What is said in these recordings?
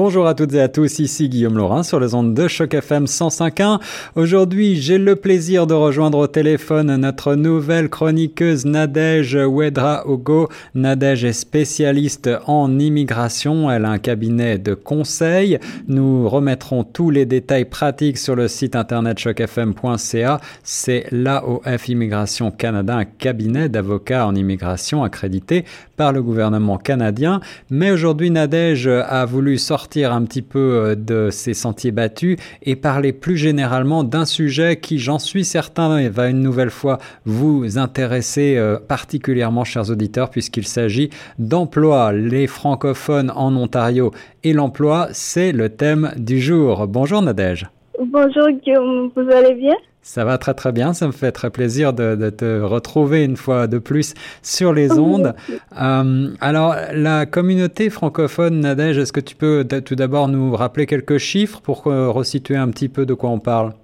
Bonjour à toutes et à tous, ici Guillaume Laurin sur les ondes de Choc FM 105.1. Aujourd'hui, j'ai le plaisir de rejoindre au téléphone notre nouvelle chroniqueuse Nadège Wedra Ogo. Nadège est spécialiste en immigration, elle a un cabinet de conseil. Nous remettrons tous les détails pratiques sur le site internet chocfm.ca. C'est l'AOF Immigration Canada, un cabinet d'avocats en immigration accrédité par le gouvernement canadien. Mais aujourd'hui, Nadège a voulu sortir un petit peu euh, de ces sentiers battus et parler plus généralement d'un sujet qui, j'en suis certain, va une nouvelle fois vous intéresser euh, particulièrement, chers auditeurs, puisqu'il s'agit d'emploi. Les francophones en Ontario et l'emploi, c'est le thème du jour. Bonjour Nadège. Bonjour Guillaume, vous allez bien? Ça va très très bien, ça me fait très plaisir de, te retrouver une fois de plus sur les ondes. Euh, alors, la communauté francophone, Nadège, est-ce que tu peux tout d'abord nous rappeler quelques chiffres pour euh, resituer un petit peu de quoi on parle?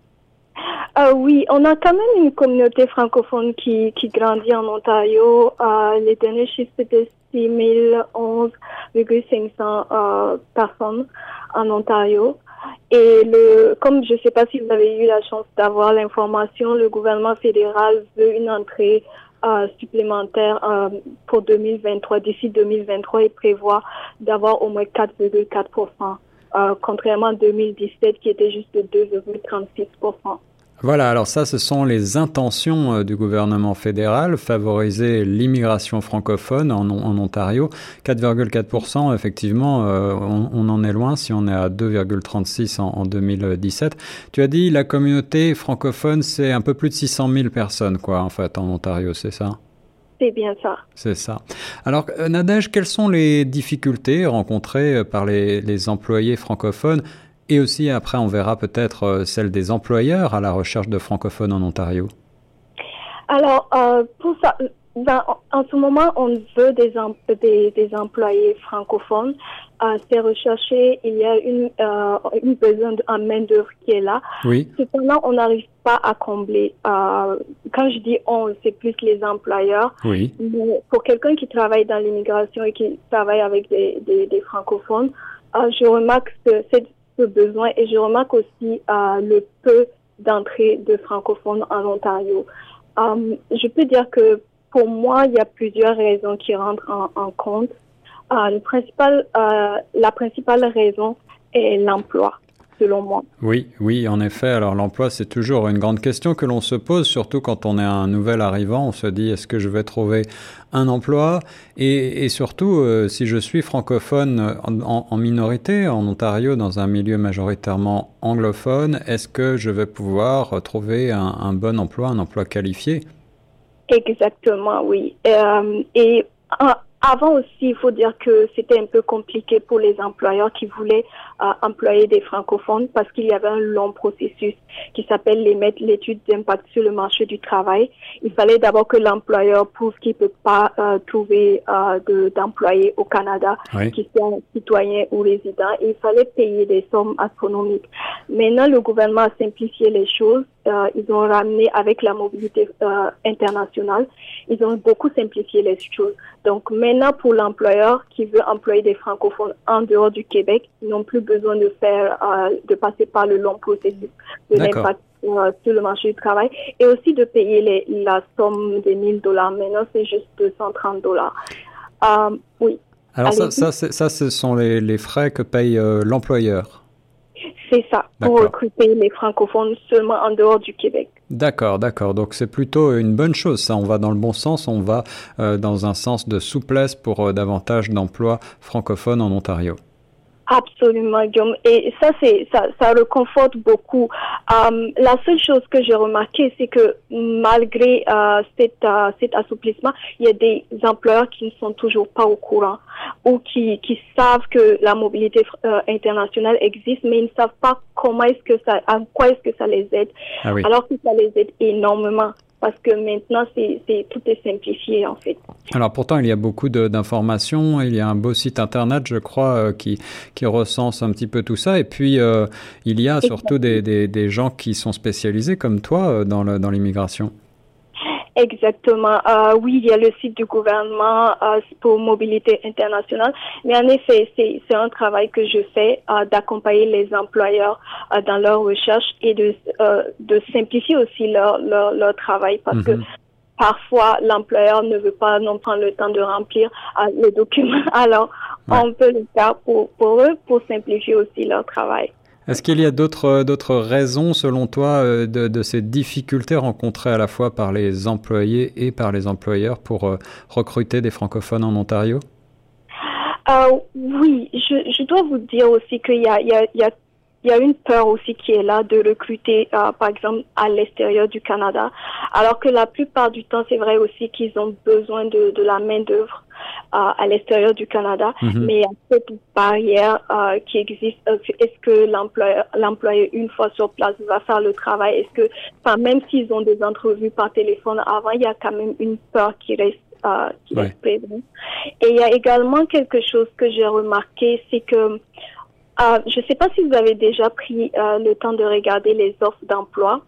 Euh, Oui, on a quand même une communauté francophone qui, qui grandit en Ontario. les derniers chiffres, c'était 6011,500 personnes en Ontario. Et le, comme je ne sais pas si vous avez eu la chance d'avoir l'information, le gouvernement fédéral veut une entrée euh, supplémentaire euh, pour 2023. D'ici 2023, il prévoit d'avoir au moins 4,4%, euh, contrairement à 2017 qui était juste de 2,36%. Voilà, alors ça, ce sont les intentions euh, du gouvernement fédéral, favoriser l'immigration francophone en, Ontario. 4,4%, effectivement, euh, on, en est loin si on est à 2,36 en, en, 2017. Tu as dit la communauté francophone, c'est un peu plus de 600 000 personnes, quoi, en fait, en Ontario, c'est ça? C'est bien ça. C'est ça. Alors, euh, Nadège, quelles sont les difficultés rencontrées par les, les employés francophones? Et aussi, après, on verra peut-être euh, celle des employeurs à la recherche de francophones en Ontario. Alors, euh, pour ça, ben, en ce moment, on veut des, des, des employés francophones. Euh, c'est recherché, il y a une, euh, une besoin en main-d'œuvre qui est là. Oui. Cependant, on n'arrive pas à combler. Euh, quand je dis on, c'est plus les employeurs. Oui. Mais pour quelqu'un qui travaille dans l'immigration et qui travaille avec des, des, des francophones, je remarque que c'est besoin et je remarque aussi euh, le peu d'entrée de francophones en Ontario. Euh, je peux dire que pour moi, il y a plusieurs raisons qui rentrent en, compte. Euh, le principal, la principale raison est l'emploi selon moi. Oui, oui, en effet. Alors l'emploi, c'est toujours une grande question que l'on se pose, surtout quand on est un nouvel arrivant. On se dit, est-ce que je vais trouver un emploi? Et, surtout, euh, si je suis francophone en, minorité, en Ontario, dans un milieu majoritairement anglophone, est-ce que je vais pouvoir trouver un, bon emploi, un emploi qualifié? Exactement, oui. Euh, et avant aussi, il faut dire que c'était un peu compliqué pour les employeurs qui voulaient euh, employer des francophones parce qu'il y avait un long processus qui s'appelle l'étude d'impact sur le marché du travail. Il fallait d'abord que l'employeur prouve qu'il ne peut pas euh, trouver euh, d'employés au Canada qui sont citoyens ou résidents. il fallait payer des sommes astronomiques. Maintenant, le gouvernement a simplifié les choses. Euh, ils ont ramené avec la mobilité euh, internationale, ils ont beaucoup simplifié les choses. Donc maintenant, pour l'employeur qui veut employer des francophones en dehors du Québec, ils n'ont plus besoin de faire, euh, de passer par le long processus de l'impact sur le marché du travail et aussi de payer les, la somme des 1000 dollars. Maintenant, c'est juste 230 dollars. oui. Alors ça, ça, ça, ce sont les, les frais que paye l'employeur. C'est ça, pour recruter les francophones seulement en dehors du Québec. D'accord, d'accord. Donc c'est plutôt une bonne chose. Ça, on va dans le bon sens. On va euh, dans un sens de souplesse pour euh, davantage d'emplois francophones en Ontario. Absolument, Guillaume. Et ça, c'est ça, ça reconforte beaucoup. Euh, la seule chose que j'ai remarqué, c'est que malgré euh, cet, euh, cet assouplissement, il y a des employeurs qui ne sont toujours pas au courant ou qui, qui savent que la mobilité euh, internationale existe, mais ils ne savent pas comment est-ce que ça, à quoi est-ce que ça les aide, ah alors que ça les aide énormément parce que maintenant, c'est tout est simplifié en fait. Alors pourtant, il y a beaucoup d'informations. Il y a un beau site internet, je crois, euh, qui, qui recense un petit peu tout ça. Et puis, euh, il y a surtout des, des, des, gens qui sont spécialisés comme toi dans l'immigration. Exactement. Euh, oui, il y a le site du gouvernement euh, pour mobilité internationale. Mais en effet, c'est un travail que je fais euh, d'accompagner les employeurs euh, dans leur recherche et de, euh, de simplifier aussi leur, leur, leur travail parce que mhm. parfois l'employeur ne veut pas non prendre le temps de remplir euh, les documents. Alors, on peut le faire pour, pour eux pour simplifier aussi leur travail. Est-ce qu'il y a d'autres d'autres raisons, selon toi, euh, de, ces difficultés rencontrées à la fois par les employés et par les employeurs pour euh, recruter des francophones en Ontario? Euh, Oui, je, dois vous dire aussi qu'il y, a, il y a une peur aussi qui est là de recruter, euh, par exemple, à l'extérieur du Canada, alors que la plupart du temps, c'est vrai aussi qu'ils ont besoin de, de la main d'œuvre à l'extérieur du Canada, mm-hmm. mais il y a cette barrière euh, qui existe. Euh, est-ce que l'employeur, l'employé une fois sur place va faire le travail? Est-ce que, enfin, même s'ils ont des entrevues par téléphone avant, il y a quand même une peur qui reste euh, qui reste présente. Et il y a également quelque chose que j'ai remarqué, c'est que euh, je ne sais pas si vous avez déjà pris euh, le temps de regarder les offres d'emploi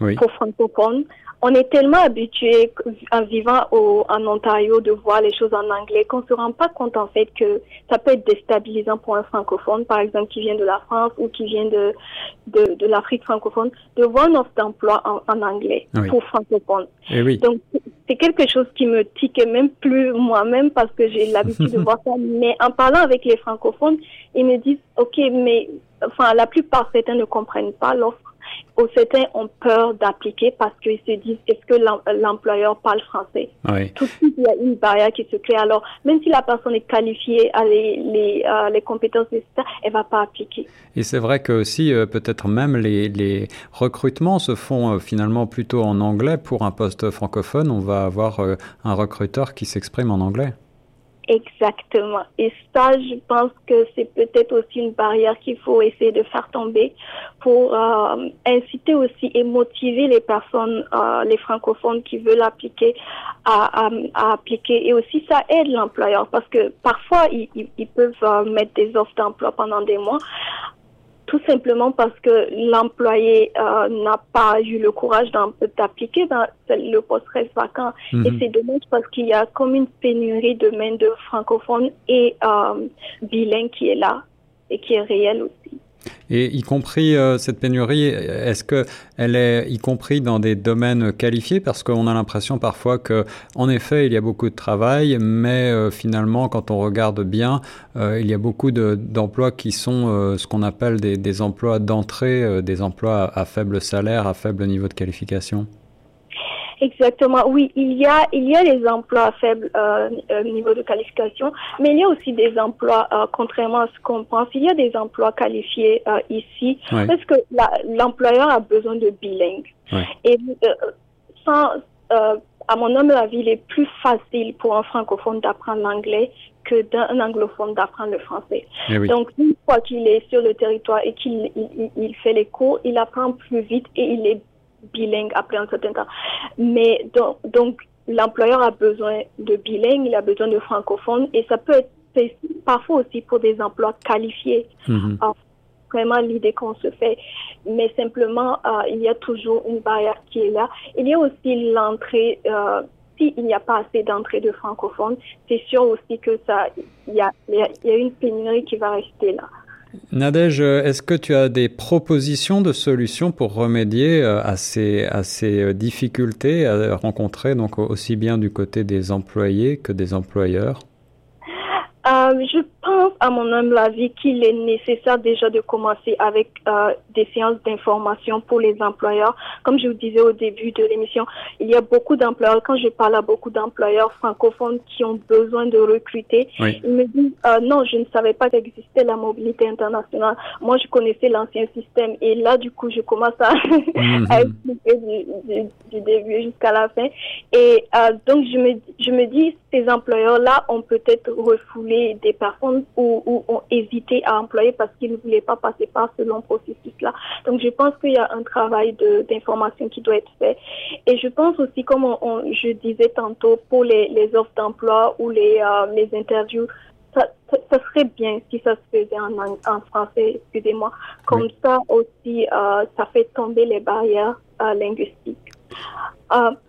oui. pour francophones on est tellement habitué en vivant au, en Ontario de voir les choses en anglais qu'on se rend pas compte en fait que ça peut être déstabilisant pour un francophone, par exemple qui vient de la France ou qui vient de de, de l'Afrique francophone, de voir une offre d'emploi en, en, anglais oui. pour francophones. Oui. Donc c'est quelque chose qui me tique même plus moi-même parce que j'ai l'habitude de voir ça. Mais en parlant avec les francophones, ils me disent ok, mais enfin la plupart certains ne comprennent pas l'offre certains ont peur d'appliquer parce qu'ils se disent est-ce que l'employeur parle français? Oui. Tout de suite, il y a une barrière qui se crée. Alors, même si la personne est qualifiée, a les, les, euh, les compétences nécessaires, elle va pas appliquer. Et c'est vrai que aussi, euh, peut-être même les, les recrutements se font euh, finalement plutôt en anglais. Pour un poste francophone, on va avoir un recruteur qui s'exprime en anglais. Exactement. Et ça, je pense que c'est peut-être aussi une barrière qu'il faut essayer de faire tomber pour euh, inciter aussi et motiver les personnes, euh, les francophones qui veulent appliquer à, appliquer. Et aussi, ça aide l'employeur parce que parfois, ils, ils peuvent euh, mettre des offres d'emploi pendant des mois tout simplement parce que l'employé euh, n'a pas eu le courage d'appliquer, le poste reste vacant. Et c'est dommage parce qu'il y a comme une pénurie de main-d'œuvre francophone et euh, bilingue qui est là et qui est réelle aussi. Et y compris euh, cette pénurie, est-ce que elle est y compris dans des domaines qualifiés? Parce qu'on a l'impression parfois que, en effet, il y a beaucoup de travail, mais euh, finalement, quand on regarde bien, euh, il y a beaucoup d'emplois de, qui sont ce qu'on appelle des, emplois d'entrée, des emplois à, à faible salaire, à faible niveau de qualification. Exactement, oui, il y a il y a les emplois à faible euh, niveau de qualification, mais il y a aussi des emplois, euh, contrairement à ce qu'on pense, il y a des emplois qualifiés euh, ici ouais. parce que l'employeur a besoin de bilingue. Ouais. Et sans, à mon humble avis, il est plus facile pour un francophone d'apprendre l'anglais que d'un anglophone d'apprendre le français. Eh oui. Donc, une fois qu'il est sur le territoire et qu'il il, il fait les cours, il apprend plus vite et il est bilingue après un certain temps. Mais donc, donc l'employeur a besoin de bilingue, il a besoin de francophone et ça peut être parfois aussi pour des emplois qualifiés. Mm -hmm. Alors, vraiment l'idée qu'on se fait. Mais simplement, euh, il y a toujours une barrière qui est là. Il y a aussi l'entrée. Euh, s'il n'y a pas assez d'entrée de francophones, c'est sûr aussi que ça, il y a, il y a une pénurie qui va rester là. Nadège, est-ce que tu as des propositions de solutions pour remédier à ces, à ces difficultés à rencontrer donc aussi bien du côté des employés que des employeurs? Euh, pense, à mon humble avis, qu'il est nécessaire déjà de commencer avec euh, des séances d'information pour les employeurs. Comme je vous disais au début de l'émission, il y a beaucoup d'employeurs, quand je parle à beaucoup d'employeurs francophones qui ont besoin de recruter, oui. ils me disent, euh, non, je ne savais pas qu'existait la mobilité internationale. Moi, je connaissais l'ancien système. Et là, du coup, je commence à, mm -hmm. à expliquer du, du, du début jusqu'à la fin. Et donc, je me, je me dis, ces employeurs-là ont peut-être refoulé des personnes ou, ou ont hésité à employer parce qu'ils ne voulaient pas passer par ce long processus-là. Donc, je pense qu'il y a un travail d'information qui doit être fait. Et je pense aussi, comme on, je disais tantôt, pour les, les offres d'emploi ou les, euh, les interviews, ça, ça, serait bien si ça se faisait en, en français, excusez-moi. Comme ça aussi, euh, ça fait tomber les barrières euh, linguistiques.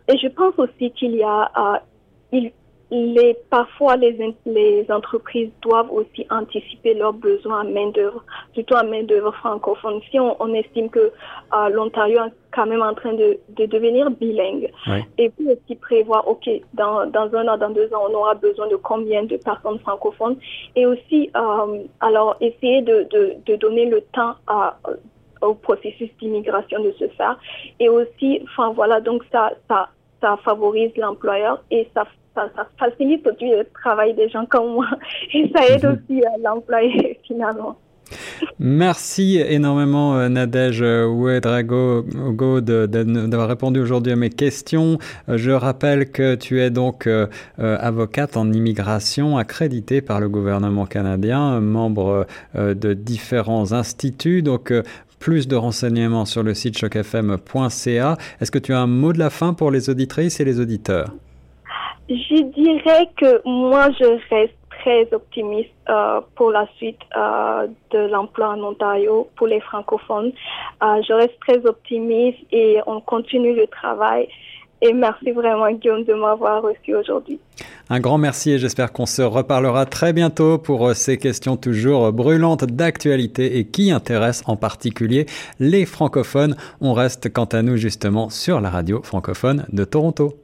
Et je pense aussi qu'il y a, il, les, parfois les, les entreprises doivent aussi anticiper leurs besoins en main-d'œuvre, surtout en main-d'œuvre francophone. Si on, on estime que euh, l'Ontario est quand même en train de, de devenir bilingue, et puis aussi prévoir, OK, dans, dans un an, dans deux ans, on aura besoin de combien de personnes francophones, et aussi, euh, alors, essayer de, de, de donner le temps à au processus d'immigration de se faire. Et aussi, enfin voilà, donc ça, ça, ça favorise l'employeur et ça ça, facilite aussi le travail des gens comme moi et ça aide mhm. aussi l'employé finalement. Merci énormément euh, Nadège Ouedrago d'avoir répondu aujourd'hui à mes questions. Euh, je rappelle que tu es donc euh, avocate en immigration accréditée par le gouvernement canadien, membre de différents instituts. Donc plus de renseignements sur le site chocfm.ca. Est-ce que tu as un mot de la fin pour les auditrices et les auditeurs? Je dirais que moi, je reste très optimiste euh, pour la suite euh, de l'emploi en Ontario pour les francophones. Euh, je reste très optimiste et on continue le travail. Et merci vraiment Guillaume de m'avoir reçu aujourd'hui. Un grand merci et j'espère qu'on se reparlera très bientôt pour ces questions toujours brûlantes d'actualité et qui intéressent en particulier les francophones. On reste quant à nous justement sur la radio francophone de Toronto.